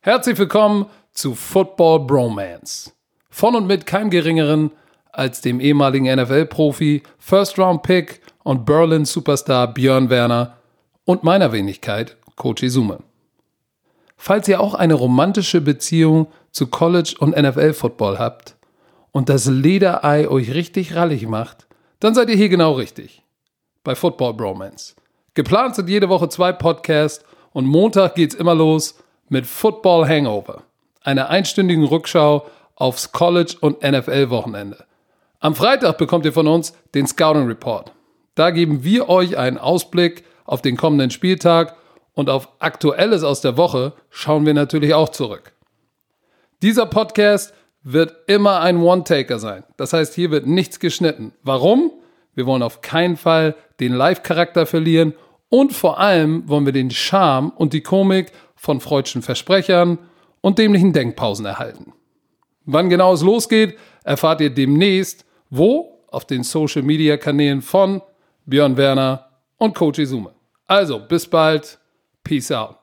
Herzlich willkommen zu Football Bromance. Von und mit keinem geringeren als dem ehemaligen NFL-Profi, First-Round-Pick und Berlin-Superstar Björn Werner und meiner Wenigkeit, Coach Izume. Falls ihr auch eine romantische Beziehung zu College- und NFL-Football habt und das Lederei euch richtig rallig macht, dann seid ihr hier genau richtig. Bei Football Bromance. Geplant sind jede Woche zwei Podcasts und Montag geht's immer los mit Football Hangover, einer einstündigen Rückschau aufs College- und NFL-Wochenende. Am Freitag bekommt ihr von uns den Scouting Report. Da geben wir euch einen Ausblick auf den kommenden Spieltag und auf Aktuelles aus der Woche schauen wir natürlich auch zurück. Dieser Podcast wird immer ein One-Taker sein. Das heißt, hier wird nichts geschnitten. Warum? Wir wollen auf keinen Fall den Live-Charakter verlieren und vor allem wollen wir den Charme und die Komik von freudschen Versprechern und dämlichen Denkpausen erhalten. Wann genau es losgeht, erfahrt ihr demnächst, wo auf den Social Media Kanälen von Björn Werner und Coach Izume. Also, bis bald. Peace out.